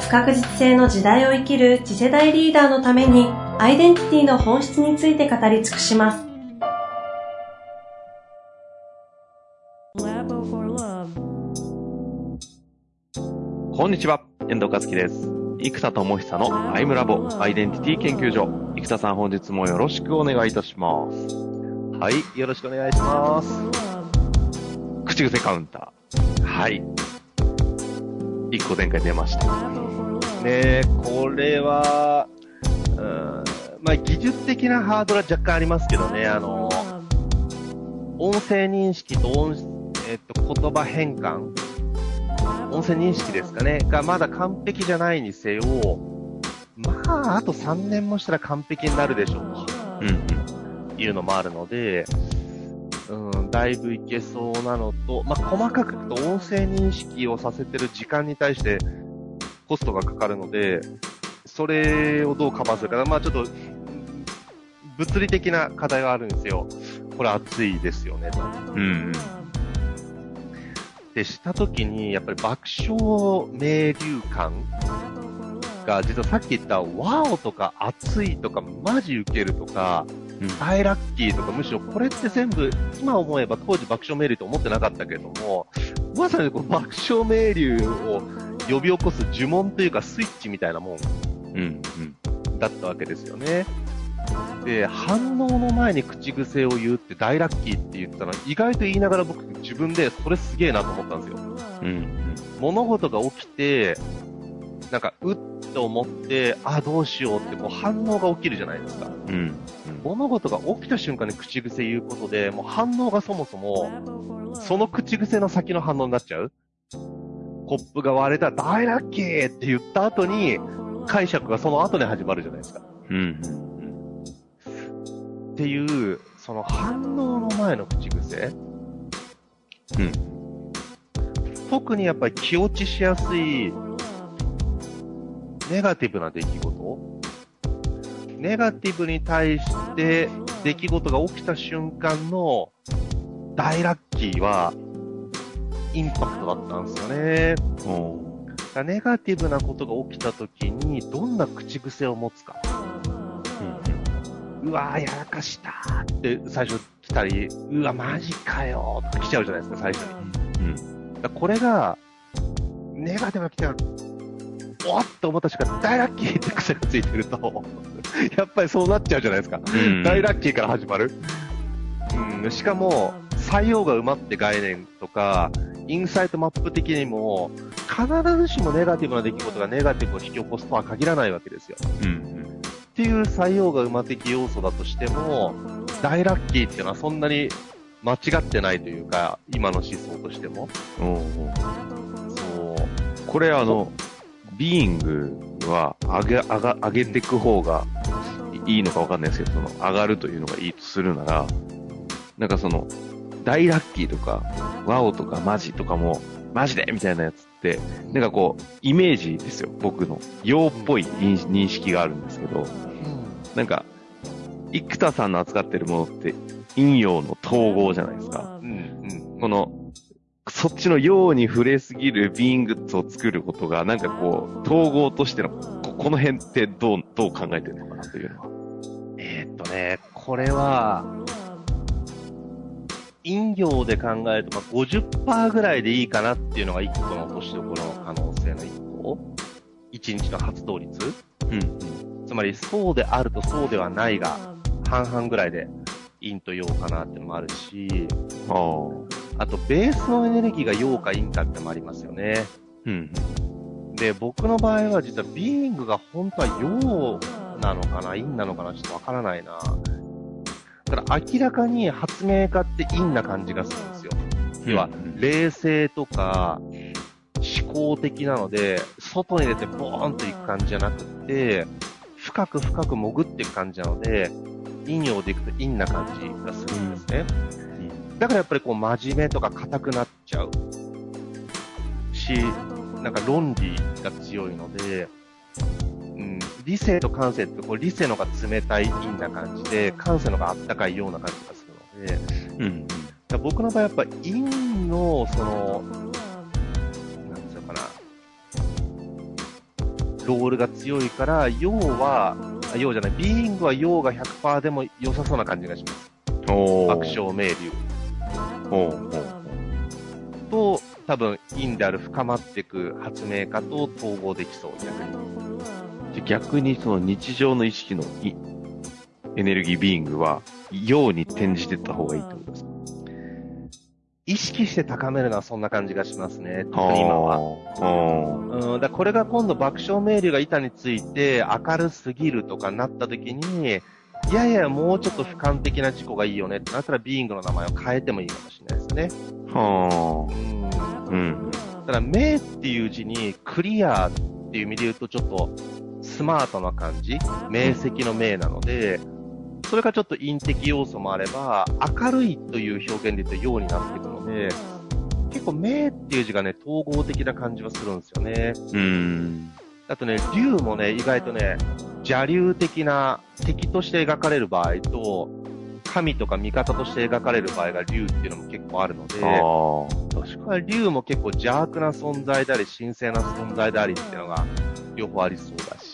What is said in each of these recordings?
不確実性の時代を生きる次世代リーダーのためにアイデンティティの本質について語り尽くします.こんにちは、遠藤和樹です。生田智久のアイムラボアイデンティティ研究所。生田さん本日もよろしくお願いいたします。はい、よろしくお願いします。口癖カウンター。はい。1個前回出ました。ね。え、これは、うん、まあ技術的なハードルは若干ありますけどね、あの、音声認識と音、えっと、言葉変換、音声認識ですかね、がまだ完璧じゃないにせよ、まあ、あと3年もしたら完璧になるでしょううんうん。というのもあるので、うん、だいぶいけそうなのと、まあ、細かく言うと音声認識をさせてる時間に対してコストがかかるので、それをどうカバーするかな。まあ、ちょっと、物理的な課題があるんですよ。これ熱いですよね、と。うんうん。で、したときに、やっぱり爆笑名流感が、実はさっき言った、ワオとか熱いとか、マジウケるとか、うん大ラッキーとか、むしろこれって全部、今思えば当時爆笑名流と思ってなかったけれども、まさにこう爆笑名流を呼び起こす呪文というかスイッチみたいなもん。だったわけですよね。で、反応の前に口癖を言うって大ラッキーって言ってたのは意外と言いながら僕自分でそれすげえなと思ったんですよ。うんうん。物事が起きて、なんか、うっと思って、あ、どうしようってこう反応が起きるじゃないですか。うん。物事が起きた瞬間に口癖言うことで、もう反応がそもそも、その口癖の先の反応になっちゃうコップが割れた大ラッキーって言った後に、解釈がその後に始まるじゃないですか。うんうん。っていう、その反応の前の口癖うん。特にやっぱり気落ちしやすいネガティブな出来事ネガティブに対して出来事が起きた瞬間の大ラッキーはインパクトだったんですよね。おーだからネガティブなことが起きた時にどんな口癖を持つか。うわーやらかしたーって最初来たり、うわマジかよーとか来ちゃうじゃないですか、最初に。うん。だこれが、ネガティブが来たら、おっと思った瞬間、大ラッキーって癖がついてると、やっぱりそうなっちゃうじゃないですか。うん。大ラッキーから始まる。うん、しかも、採用が埋まって概念とか、インサイトマップ的にも、必ずしもネガティブな出来事がネガティブを引き起こすとは限らないわけですよ。うんうん。っていう採用が馬的要素だとしても、大ラッキーっていうのはそんなに間違ってないというか、今の思想としても。そう。これあの、ビーイングは上げ、上が、上げていく方がいいのかわかんないですけど、その、上がるというのがいいとするなら、なんかその、大ラッキーとか、ワオとかマジとかも、マジでみたいなやつって、なんかこう、イメージですよ、僕の。陽っぽい認認識があるんですけど、なんか、生田さんの扱ってるものって、陰陽の統合じゃないですか。うん、うん。この、そっちのように触れすぎるビーングッズを作ることが、なんかこう、統合としての、ここの辺ってどう、どう考えてるのかなというのは。えーっとね、これは、陰陽で考えると、まあ、50%ぐらいでいいかなっていうのが1個の落としどころの可能性の1個。1日の発動率うん。つまり、そうであるとそうではないが、半々ぐらいで陰と陽かなっていうのもあるし、ああ。あと、ベースのエネルギーが陽か陰かってのもありますよね。うん。で、僕の場合は実はビーイングが本当は陽なのかな陰なのかなちょっとわからないな。だから明らかに発明家って陰な感じがするんですよ。要は、冷静とか、思合的なので、外に出てボーンと行く感じじゃなくて、深く深く潜っていく感じなので、陰陽でいくと陰な感じがするんですね。だからやっぱりこう真面目とか硬くなっちゃうし、なんか論理が強いので、うん、理性と感性ってこう理性のが冷たい陰な感じで、感性のがあったかいような感じがするので、うん。だ僕の場合やっぱ陰のその、なんつうのかな、ロールが強いから、陽は、あ陽じゃない、ビーイングは陽が100%でも良さそうな感じがします。おー爆。笑明流。おーおーと、多分、陰である深まっていく発明家と統合できそう、逆に。じゃあ逆にその日常の意識のいエネルギービーイングは、陽に転じていった方がいいってことですか意識して高めるのはそんな感じがしますね、特に今は。は。うん、だからこれが今度爆笑明流が板について明るすぎるとかなった時に、いやいや、もうちょっと俯瞰的な事故がいいよねってなったら、ビーイングの名前を変えてもいいかもしれないですね。はうん。あ。うん。ただ、明っていう字に、クリアっていう意味で言うと、ちょっと、スマートな感じ、明晰の明なので、それがちょっと陰的要素もあれば、明るいという表現で言うと陽になっていくので、結構明っていう字がね、統合的な感じはするんですよね。うん。あとね、竜もね、意外とね、邪竜的な敵として描かれる場合と、神とか味方として描かれる場合が竜っていうのも結構あるので。確かまあ竜も結構邪悪な存在であり、神聖な存在でありっていうのが両方ありそうだし。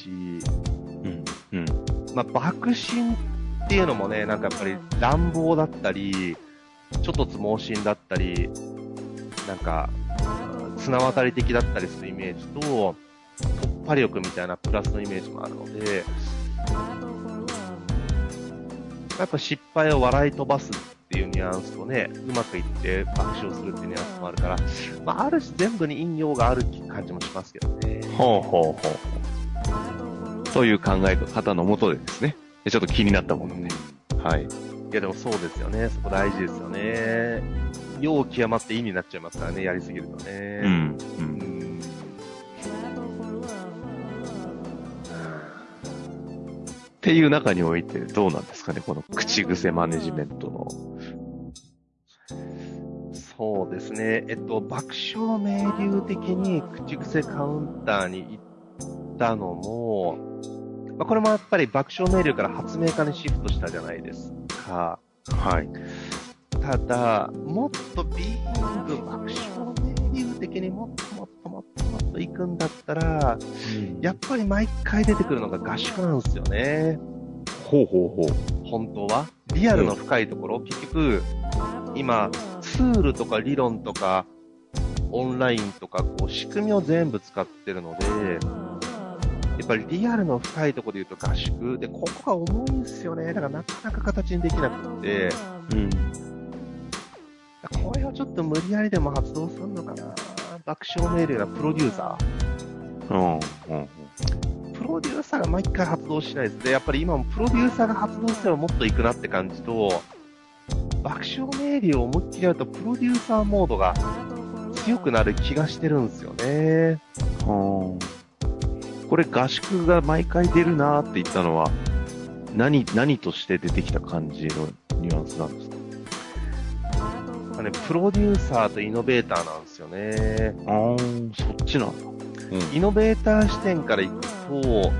まあ、爆心っていうのもね、なんかやっぱり乱暴だったり、ちょっと盲信だったり、なんか、綱渡り的だったりするイメージと、突破力みたいなプラスのイメージもあるので、やっぱ失敗を笑い飛ばすっていうニュアンスとね、うまくいって爆笑するっていうニュアンスもあるから、まあ、ある種全部に引用がある感じもしますけどね。ほうほうほう。そういう考え方のもとでですね。でちょっと気になったものね。はい。いやでもそうですよね。そこ大事ですよね。陽極まって陰になっちゃいますからね、やりすぎるとね。うん。う。うんん。っていう中においてどうなんですかね、この口癖マネジメントの。そうですね。えっと、爆笑明流的に口癖カウンターに行ったのも、まあ、これもやっぱり爆笑明流から発明家にシフトしたじゃないですか。はい。ただ、もっとビーグ爆笑明流的にもっともっともっともっと行くんだったら、やっぱり毎回出てくるのが合宿なんですよね。ほうほうほう。本当は。リアルの深いところ、結局、今、ツールとか理論とか、オンラインとか、こう、仕組みを全部使ってるので、やっぱりリアルの深いところで言うと合宿。で、ここが重いんですよね。だからなかなか形にできなくて、うん。これをちょっと無理やりでも発動するのかな。爆笑メールなプロデューサうん。うん。ー。プロデューサーが毎回発動しないです。で、やっぱり今もプロデューサーが発動すればもっと行くなって感じと、爆笑メールを思いっきりやるとプロデューサーモードが強くなる気がしてるんですよね。はあこれ合宿が毎回出るなーって言ったのは、何、何として出てきた感じのニュアンスなんですか？まあね、プロデューサーとイノベーターなんですよね。ああ、そっちなんだ。イノベーター視点からいくと、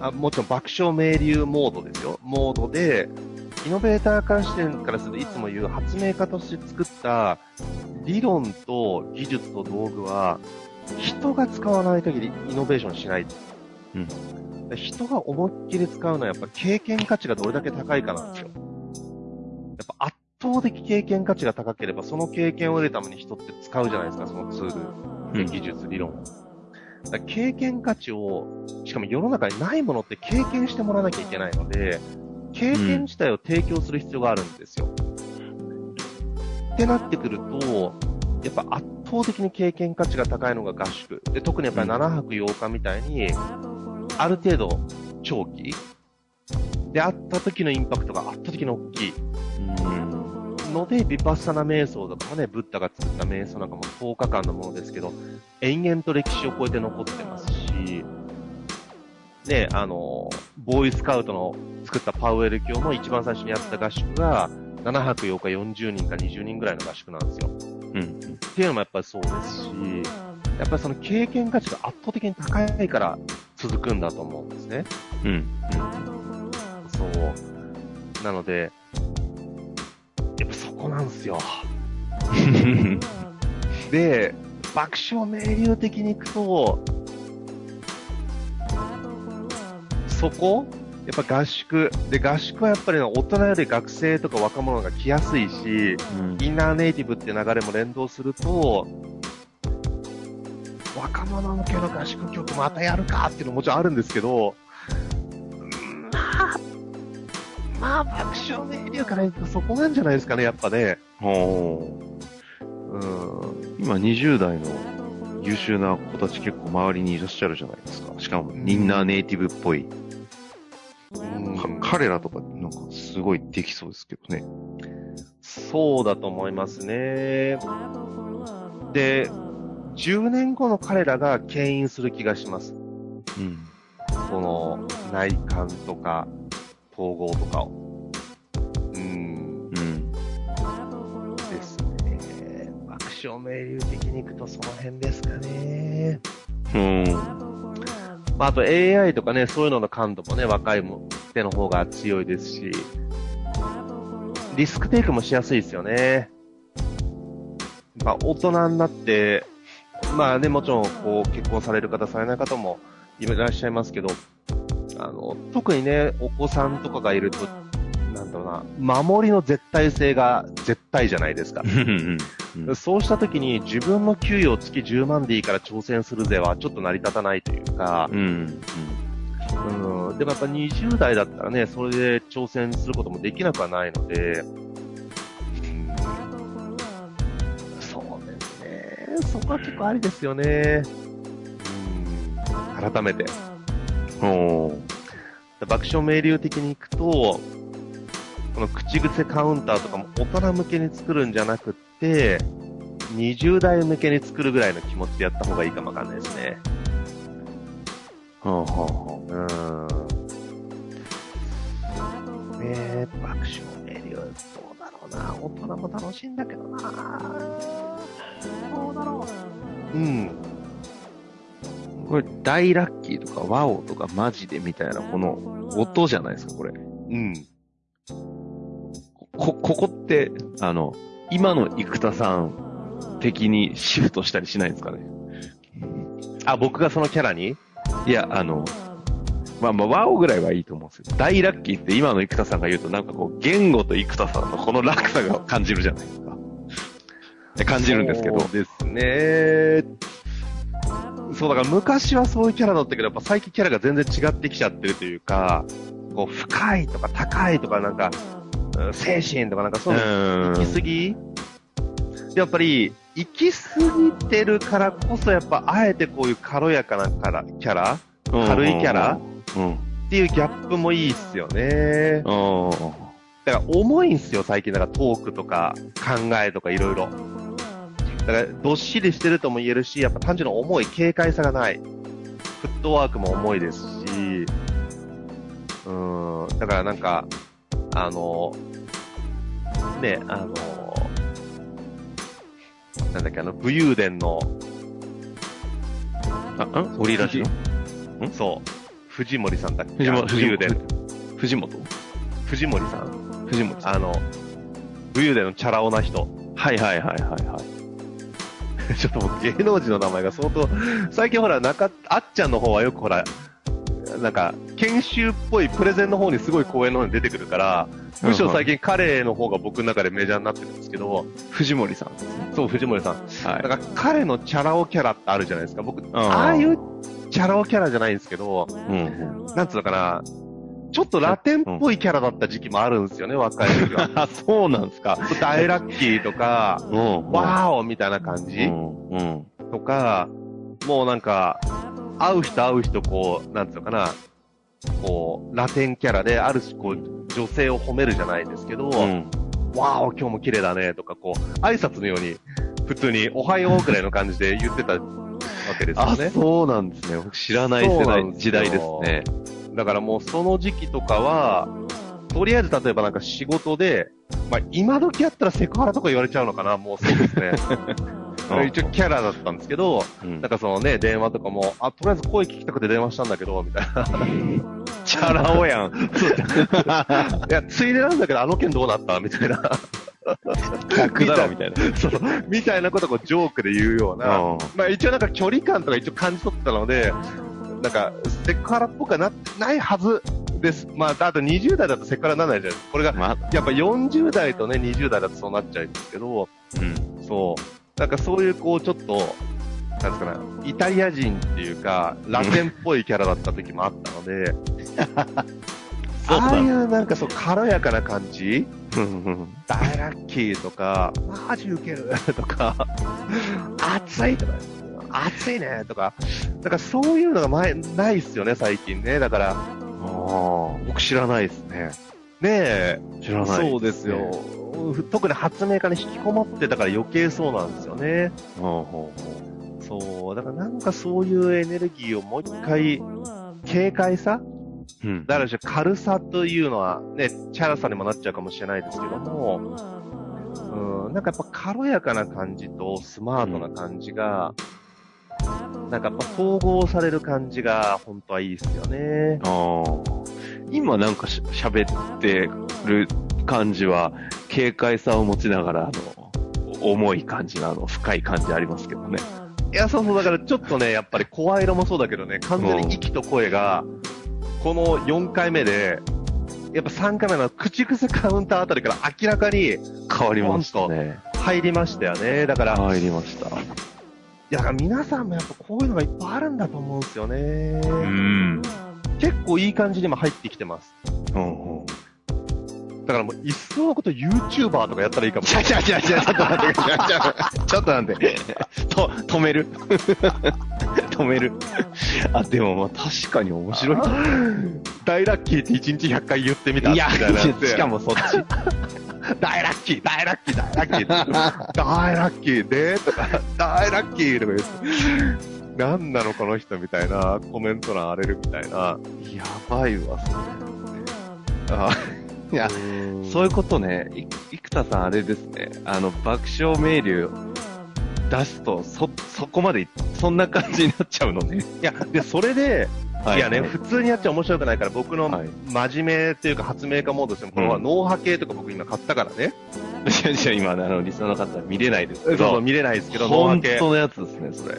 あもちろん爆笑明流モードですよ。モードで、イノベーターから視点からするといつも言う発明家として作った理論と技術と道具は、人が使わない限りイノベーションしない。うんで人が思いっきり使うのはやっぱ経験価値がどれだけ高いかなんですよ。やっぱ圧倒的経験価値が高ければ、その経験を得るために人って使うじゃないですか、そのツール。うん技術、理論を。だから経験価値を、しかも世の中にないものって経験してもらわなきゃいけないので、経験自体を提供する必要があるんですよ。ってなってくると、やっぱ圧倒的に経験価値が高いのが合宿。で、特にやっぱり7泊8日みたいに、ある程度長期？であった時のインパクトが圧倒的に大きい。うん。ので、ビパッサナ瞑想とかもね、ブッダが作った瞑想なんかも10日間のものですけど、延々と歴史を超えて残ってますし、ね、あの、ボーイスカウトの作ったパウエル教も一番最初にやった合宿が、7泊8日40人か20人ぐらいの合宿なんですよ。うん。っていうのもやっぱりそうですし、やっぱりその経験価値が圧倒的に高いから続くんだと思うんですね。うん。そう。なので、やっぱそこなんですよ。うん。で、爆笑明流的に行くと、そこ？やっぱ合宿。で、合宿はやっぱりね大人より学生とか若者が来やすいし、インナーネイティブっていう流れも連動すると、若者向けの合宿曲またやるかっていうのももちろんあるんですけど、うんまあ、まあ、爆笑明流から言うとそこなんじゃないですかね、やっぱね。ほうん。う今20代の優秀な子たち結構周りにいらっしゃるじゃないですか。しかも、インナーネイティブっぽい。か彼らとか、なんかすごいできそうですけどね。そうだと思いますね。で、10年後の彼らが牽引する気がします。うん。その、内観とか、統合とかを。うん。うん。ですね。爆笑明流的に行くとその辺ですかね。うん。まあ、あと AI とかね、そういうのの感度もね、若いも手の方が強いですし、リスクテイクもしやすいですよね。まあ、大人になって、まあね、もちろん、こう、結婚される方、されない方もいらっしゃいますけど、あの、特にね、お子さんとかがいると、なんだろうな、守りの絶対性が絶対じゃないですか。そうした時に自分の給与月10万でいいから挑戦するぜはちょっと成り立たないというか、うん。うん、でもやっぱ20代だったらね、それで挑戦することもできなくはないので、そこは結構ありですよね。うん、改めて。ほう。爆笑明流的に行くと、この口癖カウンターとかも大人向けに作るんじゃなくって、20代向けに作るぐらいの気持ちでやった方がいいかもわかんないですね。ほうほうほうーん。ねえ、爆笑明流、どうだろうな。大人も楽しいんだけどな。どうだろう。うん。う。これ、大ラッキーとか、ワオとか、マジでみたいな、この音じゃないですか、これ。うん。こ、ここって、あの、今の生田さん的にシフトしたりしないんですかねあ、僕がそのキャラに？いや、あの、まあまあ、ワオぐらいはいいと思うんですよ。大ラッキーって今の生田さんが言うと、なんかこう、言語と生田さんのこの落差が感じるじゃないですか。で感じるんですけど。そうですね。そう、だから昔はそういうキャラだったけど、やっぱ最近キャラが全然違ってきちゃってるというか、こう、深いとか高いとかなんか、うん精神とかなんかそういう行き過ぎやっぱり、行き過ぎてるからこそ、やっぱ、あえてこういう軽やかなキャラ、キャラ軽いキャラうん。っていうギャップもいいっすよね。うん。だから重いんすよ、最近。だからトークとか考えとかいろいろ。だから、どっしりしてるとも言えるし、やっぱ単純に重い、軽快さがない。フットワークも重いですし、うーん、だからなんか、あの、ね、あの、なんだっけ、あの、武勇伝の、あ、んオリラジの？そう、藤森さんだっけ？藤本、あの武勇伝。藤本？藤森さん。藤本さん。あの、武勇伝のチャラ男な人。はいはいはいはいはい。ちょっと僕芸能人の名前が相当、最近ほら、中、あっちゃんの方はよくほら、なんか、研修っぽいプレゼンの方にすごい公演の方に出てくるから、むしろ最近彼の方が僕の中でメジャーになってるんですけど、藤森さん。そう、藤森さん。はい。だから彼のチャラ男キャラってあるじゃないですか。僕、んああいうチャラ男キャラじゃないんですけど、うん。なんつうのかな、ちょっとラテンっぽいキャラだった時期もあるんですよね、若い時は。あ、そうなんですか。大ラッキーとか、うん。ワーオみたいな感じ。とか、もうなんか、会う人会う人こう、なんつうのかな、こう、ラテンキャラで、ある種こう、女性を褒めるじゃないですけど、うん。わーお、今日も綺麗だねとか、こう、挨拶のように、普通に、おはようくらいの感じで言ってたわけですよあ、ね。そうなんですね。僕知らない世代時代ですね。だからもうその時期とかは、とりあえず例えばなんか仕事で、まあ今時やったらセクハラとか言われちゃうのかな、もうそうですね。一応キャラだったんですけど、うんなんかそのね、電話とかも、あ、とりあえず声聞きたくて電話したんだけど、みたいな。チャラ男やん。いや、ついでなんだけど、あの件どうなったみたいな。逆だろ、みたいな。そう、みたいなことをこうジョークで言うような、うんまあ一応なんか距離感とか一応感じ取ってたので、なんか、セクハラっぽくはなってないはずです。まあ、あと20代だとセクハラにならないじゃないですか。これが、まやっぱ40代とね、20代だとそうなっちゃうんですけど、うん。そう。なんかそういうこう、ちょっと、なんですかね、イタリア人っていうか、ラテンっぽいキャラだった時もあったので、そうだああいうなんかそう、軽やかな感じ？うん大ラッキーとか、マジウケるとか、暑いとか、暑いねとか、だからそういうのが前ないっすよね、最近ね。だから、ああ、僕知らないですね。ねえ、知らない、そうですよ。。特に発明家に引きこもってたから余計そうなんですよね。ほうほうほそう、だからなんかそういうエネルギーをもう一回、軽快さ？う。うん。だから軽さというのはね、チャラさにもなっちゃうかもしれないですけども、うん、なんかやっぱ軽やかな感じとスマートな感じが、なんかやっぱ統合される感じが本当はいいですよね。ああ。今なんかし喋ってる感じは、軽快さを持ちながら、あの、重い感じの、あの、深い感じありますけどね。いや、そうそう、だからちょっとね、やっぱり声色もそうだけどね、完全に息と声が、この4回目で、やっぱ3回目の口癖カウンターあたりから明らかに変わりましたね。入りましたよね。だから、入りました。いや、だから皆さんもやっぱこういうのがいっぱいあるんだと思うんですよね。うん。結構いい感じにも入ってきてます。うんうん。だからもう、いっそのこと YouTuber とかやったらいいかもしれない。違う違う違う、ちょっと待って、ちょっと待って。と、止める 止める。あ、でもまあ確かに面白い。大ラッキーって1日100回言ってみたいや、みたいなやつしかもそっち。大ラッキー、大ラッキー、大ラッキー、大ラッキーで、とか、大ラッキーとか言って、なんなのこの人みたいな、コメント欄荒れるみたいな。やばいわ、それ。あいや、うん。そういうことね、い生田さんあれですね、あの、爆笑メール出すと、そ、そこまで、そんな感じになっちゃうのね。いや、で、それで、いやね、はい普通にやっちゃ面白くないから、僕のはい真面目っていうか発明家モードですよ。これはうん脳波系とか僕今買ったからね。いやいや、今、あの、リスナーの方は見れないですけそうそう、ど、見れないですけど、脳波系。本当のやつですね、それ。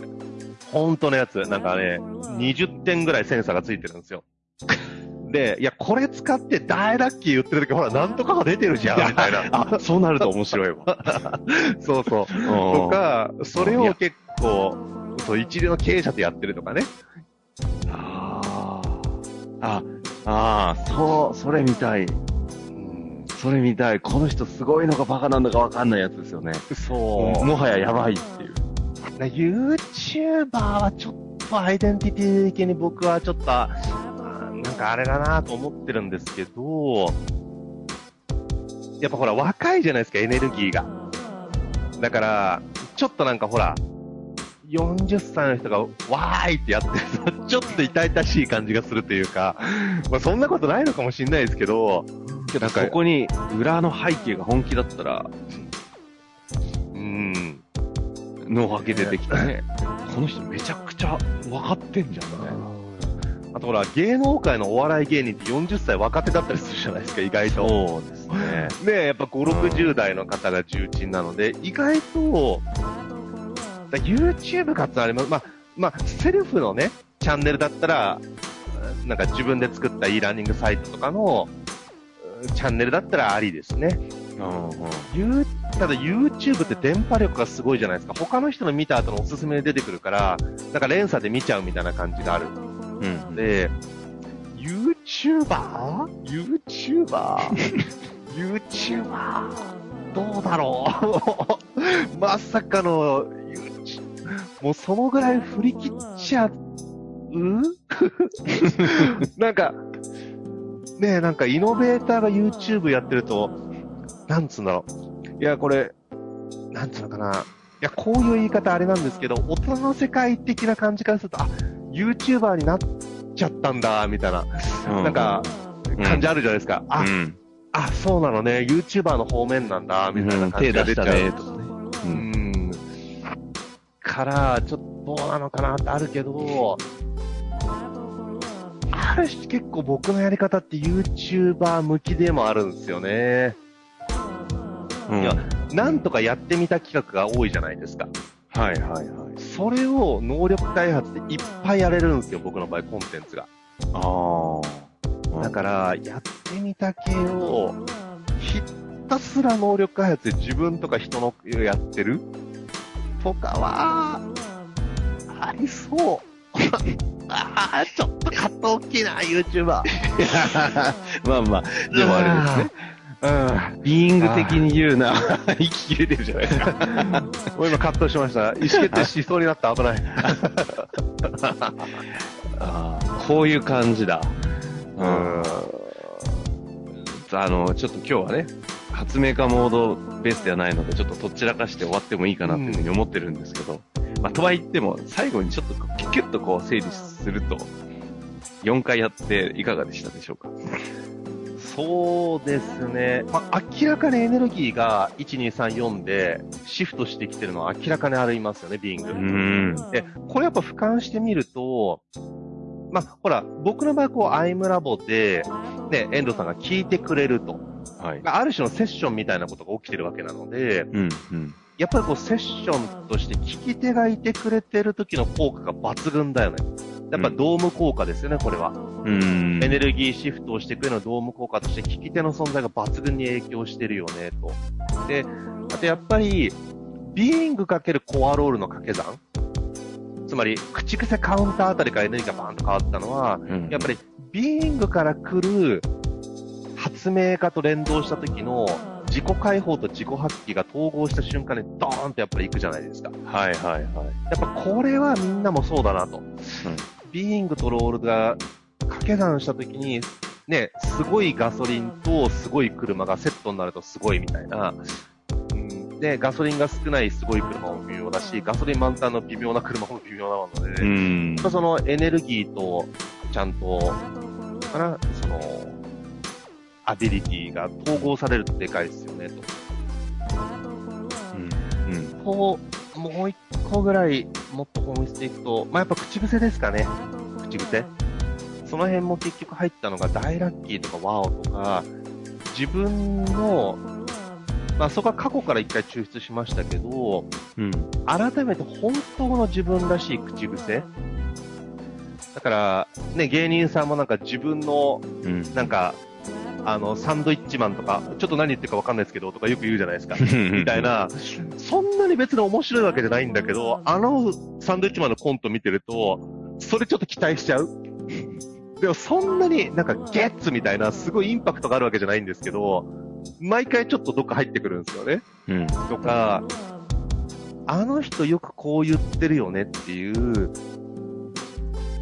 本当のやつ。なんかね、20点ぐらいセンサーがついてるんですよ。で、いや、これ使って大ラッキー言ってる時ほら、なんとかが出てるじゃん、みたいな。あ、そうなると面白いわ。そうそう。とか、それを結構、そう、一流の経営者とやってるとかね。ああ、あ、そう、それ見たい。うん、それ見たい。この人すごいのかバカなんだかわかんないやつですよね。そう。もはややばいっていう。な YouTuber はちょっとアイデンティティ的に僕はちょっと、あなんかあれだなと思ってるんですけど、やっぱほら若いじゃないですか、エネルギーが。だから、ちょっとなんかほら、40歳の人がわーいってやってると、ちょっと痛々しい感じがするというか、まあそんなことないのかもしれないですけど、なんかここに裏の背景が本気だったら、うん、脳波系出てきてね、この人めちゃくちゃ分かってんじゃんみたいな。あとほら、芸能界のお笑い芸人って40歳若手だったりするじゃないですか、意外と。そうですね。ねやっぱ5、60代の方が重鎮なので、意外と、だ YouTube 活あります。まあ、まあ、セルフのね、チャンネルだったら、なんか自分で作った e ラーニングサイトとかの、うんチャンネルだったらありですね。うんうん。ただ YouTube って電波力がすごいじゃないですか。他の人の見た後のおすすめで出てくるから、なんか連鎖で見ちゃうみたいな感じがあるうん。で、YouTuber?YouTuber? YouTuber? どうだろう？まさかのもうそのぐらい振り切っちゃう？なんか、ねえ、なんかイノベーターが YouTube やってると、なんつうんだろう。いや、これ、なんつうのかな。いや、こういう言い方あれなんですけど、大人の世界的な感じからすると、あ、YouTuber になっちゃったんだ、みたいなうなんか、感じあるじゃないですか。あ、うん。あ、そうなのね。YouTuber の方面なんだ、みたいな感手じが出ちゃう。出したね、と。から、ちょっとどうなのかなってあるけど、ある種結構僕のやり方って YouTuber 向きでもあるんですよね。うん。いやなんとかやってみた企画が多いじゃないですか。はいはいはい。それを能力開発でいっぱいやれるんですよ、僕の場合、コンテンツが。ああ。だから、やってみた系を、ひたすら能力開発で自分とか人のやってるとかは、ありそう。ああ、ちょっとカット大きいな、YouTuber。まあまあ、でもあれですね。うん。ビーイング的に言うな、息切れてるじゃないですか。もう今カットしました。意思決定しそうになった。危ない。あーこういう感じだ。ううんん。あの、ちょっと今日はね、発明家モードベースではないので、ちょっととっちらかして終わってもいいかなっていうふうに思ってるんですけど、まあ、とは言っても、最後にちょっとキュッとこう整理すると、4回やっていかがでしたでしょうか？そうですね。まあ、明らかにエネルギーが1、2、3、4でシフトしてきてるのは明らかにありますよね、ビング。うーん。で、これやっぱ俯瞰してみると、まあ、ほら、僕の場合、こう、アイムラボで、ね、遠藤さんが聞いてくれると。はい。ある種のセッションみたいなことが起きてるわけなので、うん、うん。やっぱりこう、セッションとして聞き手がいてくれてる時の効果が抜群だよね。やっぱドーム効果ですよね、これは。うーん。エネルギーシフトをしていくようなドーム効果として聞き手の存在が抜群に影響してるよね、と。で、あとやっぱり、ビーイングかけるコアロールの掛け算つまり、口癖カウンターあたりからエネルギーがバーンと変わったのは、うんやっぱり、ビーイングから来る発明家と連動した時の自己解放と自己発揮が統合した瞬間にドーンとやっぱり行くじゃないですか。はいはいはい。やっぱこれはみんなもそうだなと。ビーイングとロールが掛け算したときに、ね、すごいガソリンとすごい車がセットになるとすごいみたいな。うん、で、ガソリンが少ないすごい車も微妙だし、ガソリン満タンの微妙な車も微妙なので、うやんっぱ。そのエネルギーとちゃんと、かな、その、アビリティが統合されるとでかいですよね、と。うん。うん。と、もう一個ぐらい、もっと本質でいくと、まあ、やっぱ口癖ですかね。口癖？その辺も結局入ったのが、大ラッキーとかワオとか、自分の、まあ、そこは過去から一回抽出しましたけど、うん。改めて本当の自分らしい口癖？だから、ね、芸人さんもなんか自分の、うん。なんか、あの、サンドイッチマンとか、ちょっと何言ってるかわかんないですけど、とかよく言うじゃないですか。みたい。な、そんなに別に面白いわけじゃないんだけど、あのサンドイッチマンのコント見てると、それちょっと期待しちゃう。でもそんなになんかゲッツみたいなすごいインパクトがあるわけじゃないんですけど、毎回ちょっとどっか入ってくるんですよね。うん。とか、あの人よくこう言ってるよねっていう、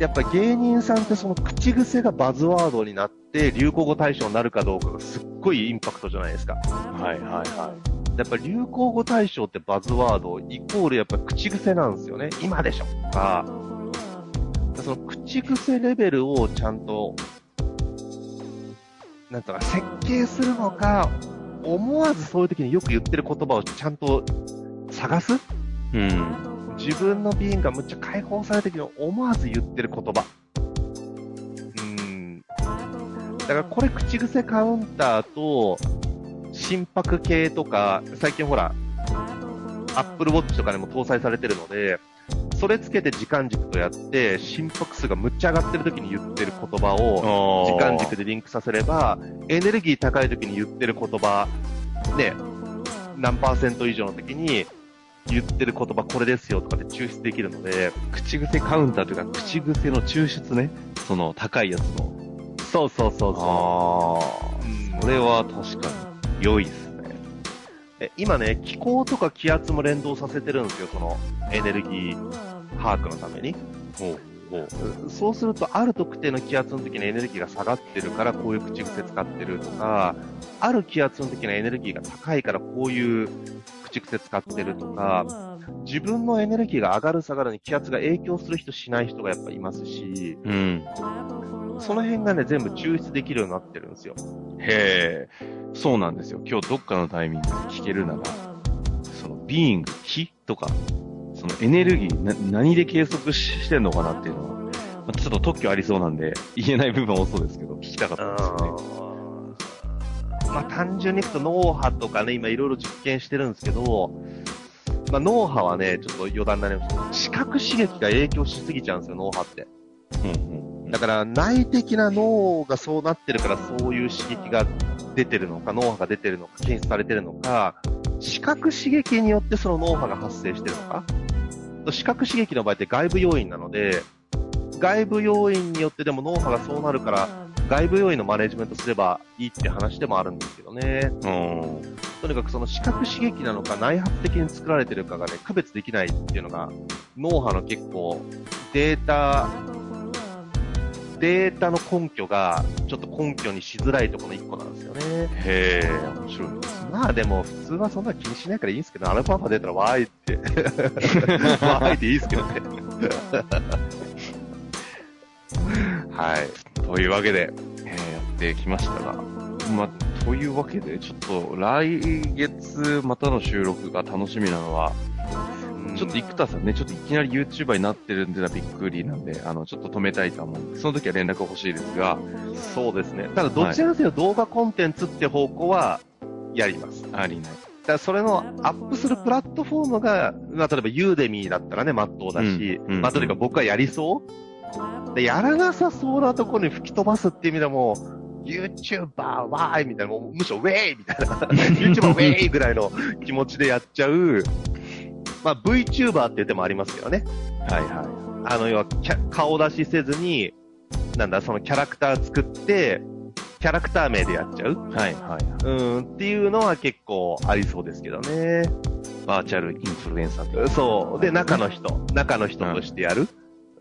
やっぱ芸人さんってその口癖がバズワードになって流行語大賞になるかどうかがすっごいインパクトじゃないですか。はいはいはやっぱ流行語大賞ってバズワードイコールやっぱ口癖なんですよね。今でしょとか、その口癖レベルをちゃんと、なんとか設計するのか、思わずそういう時によく言ってる言葉をちゃんと探すい。うん。自分のビーンがむっちゃ解放された時に思わず言ってる言葉。うん。だからこれ口癖カウンターと心拍系とか、最近ほら、Apple Watch とかにも搭載されてるので、それつけて時間軸とやって、心拍数がむっちゃ上がってる時に言ってる言葉を、時間軸でリンクさせれば、エネルギー高い時に言ってる言葉、ね、何パーセント以上の時に言ってる言葉これですよとかで抽出できるので、口癖カウンターというか、口癖の抽出ね。その高いやつの。そうそうそうあそあ。う。それは確かに良いですね。え今ね、気候とか気圧も連動させてるんですよ、そのエネルギー把握のために。ほう。そうすると、ある特定の気圧の時にエネルギーが下がってるから、こういう口癖使ってるとか、ある気圧の時のエネルギーが高いから、こういう口癖使ってるとか、自分のエネルギーが上がる下がるに気圧が影響する人しない人がやっぱいますし、うん。その辺がね、全部抽出できるようになってるんですよ。へえ。そうなんですよ。今日どっかのタイミングで聞けるなら、その、ビーング、気とか、そのエネルギー、な、何で計測ししてんのかなっていうのは、まあちょっと特許ありそうなんで、言えない部分多そうですけど、聞きたかったですよね。まあ単純に言うと脳波とかね、今いろいろ実験してるんですけど、まあ脳波はね、ちょっと余談になりますけど、視覚刺激が影響しすぎちゃうんですよ、脳波って。うんうんだから内的な脳がそうなってるからそういう刺激が出てるのか、脳波が出てるのか、検出されてるのか、視覚刺激によってその脳波が発生してるのか。視覚刺激の場合って外部要因なので、外部要因によってでも脳波がそうなるから、外部要因のマネジメントすればいいって話でもあるんですけどね。うん。とにかくその視覚刺激なのか内発的に作られてるかがね、区別できないっていうのが、脳波の結構データ、データの根拠がちょっと根拠にしづらいところの一個なんですよね。へえ、面白いですね。まあでも普通はそんな気にしないからいいんですけど、アルファ波出たらわーいって、わーいっていいですけどね。はい。というわけで、えーやってきましたが、まあ、というわけで、ちょっと来月またの収録が楽しみなのは、ちょっと生田さんね、ちょっといきなり YouTuber になってるんでのはびっくりなんで、あの、ちょっと止めたいと思うんで、その時は連絡欲しいですが、そうですね。ただどちらかというと動画コンテンツって方向はやります。ありない。だからそれのアップするプラットフォームが、まあ、例えばユーデミーだったらね、まっとうだし、うんうんまあ、とにかく僕はやりそうで、やらなさそうなところに吹き飛ばすっていう意味でも、YouTuber わーいみたいな、もうむしろウェイみたいな、YouTuber ウェイぐらいの気持ちでやっちゃう、まあ VTuber って言ってもありますけどね。はいはあの、要は顔出しせずに、なんだ、そのキャラクター作って、キャラクター名でやっちゃうい。はいはい。うん、っていうのは結構ありそうですけどね。バーチャルインフルエンサーそう。で、中の人、中の人としてやる。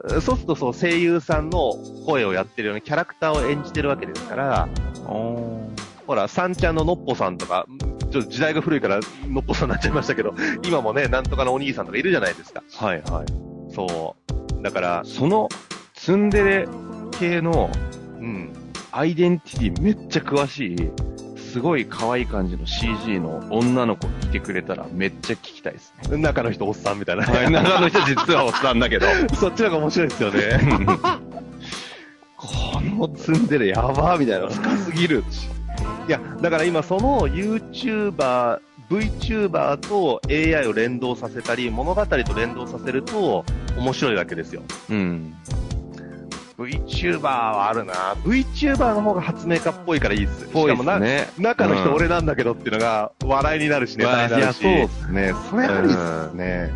そうすると、そう、声優さんの声をやってるようなキャラクターを演じてるわけですから、おほら、さんちゃんののっぽさんとか、ちょっと時代が古いからのっぽさんになっちゃいましたけど、今もね、なんとかのお兄さんとかいるじゃないですか。はいはい。そう。だから、その、ツンデレ系のうん。アイデンティティめっちゃ詳しい、すごい可愛い感じの CG の女の子いてくれたらめっちゃ聞きたいですね。中の人おっさんみたいな。はい、中の人実はおっさんだけど。そっちの方が面白いですよね。このツンデレやばーみたいな、深すぎる。いや、だから今その YouTuber、VTuber と AI を連動させたり、物語と連動させると面白いわけですよ。うん。VTuber はあるな VTuber の方が発明家っぽいからいいっす。ぽいでしかもな、すね。中の人うん俺なんだけどっていうのが笑いになるし、ネタになるし。いや、そうですね。それありっすね。ね。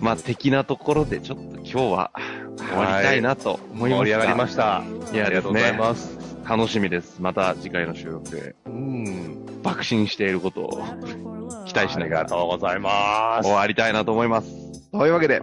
まあ、的なところでちょっと今日は終わりたいなと思います。盛り上がりました。いやありがとうございます。楽しみです。また次回の収録でうん。爆心していることを期待しありながらがとうございます終。わりたいなと思います。というわけで、